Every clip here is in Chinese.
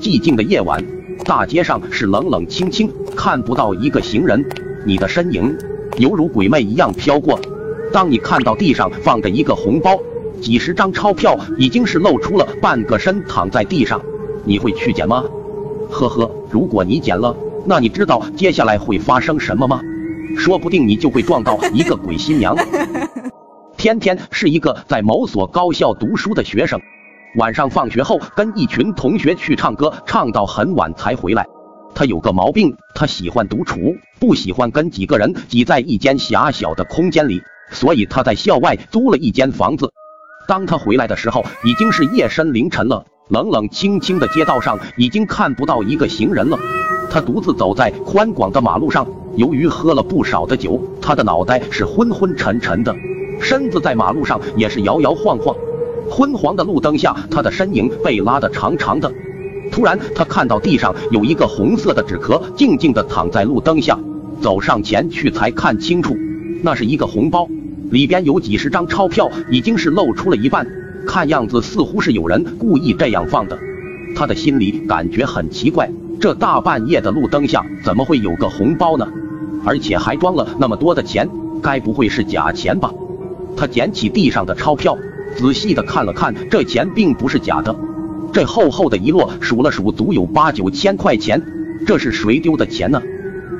寂静的夜晚，大街上是冷冷清清，看不到一个行人，你的身影犹如鬼魅一样飘过。当你看到地上放着一个红包，几十张钞票已经是露出了半个身躺在地上，你会去捡吗？呵呵，如果你捡了，那你知道接下来会发生什么吗？说不定你就会撞到一个鬼新娘。天天是一个在某所高校读书的学生。晚上放学后，跟一群同学去唱歌，唱到很晚才回来。他有个毛病，他喜欢独处，不喜欢跟几个人挤在一间狭小的空间里，所以他在校外租了一间房子。当他回来的时候，已经是夜深凌晨了，冷冷清清的街道上已经看不到一个行人了。他独自走在宽广的马路上，由于喝了不少的酒，他的脑袋是昏昏沉沉的，身子在马路上也是摇摇晃晃。昏黄的路灯下，他的身影被拉得长长的。突然，他看到地上有一个红色的纸壳，静静地躺在路灯下。走上前去才看清楚，那是一个红包，里边有几十张钞票，已经是露出了一半。看样子似乎是有人故意这样放的。他的心里感觉很奇怪，这大半夜的路灯下怎么会有个红包呢？而且还装了那么多的钱，该不会是假钱吧？他捡起地上的钞票。仔细的看了看，这钱并不是假的，这厚厚的一摞，数了数，足有八九千块钱。这是谁丢的钱呢？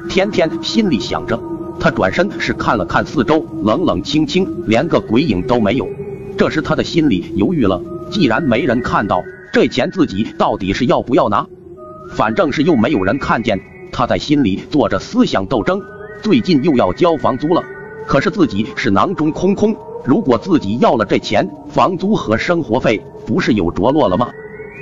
天天心里想着，他转身是看了看四周，冷冷清清，连个鬼影都没有。这时他的心里犹豫了，既然没人看到，这钱自己到底是要不要拿？反正是又没有人看见，他在心里做着思想斗争。最近又要交房租了，可是自己是囊中空空。如果自己要了这钱，房租和生活费不是有着落了吗？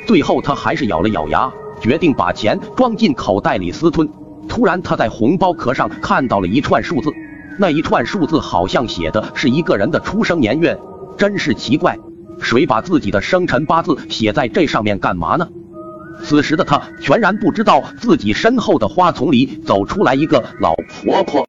最后他还是咬了咬牙，决定把钱装进口袋里私吞。突然他在红包壳上看到了一串数字，那一串数字好像写的是一个人的出生年月，真是奇怪，谁把自己的生辰八字写在这上面干嘛呢？此时的他全然不知道，自己身后的花丛里走出来一个老婆婆。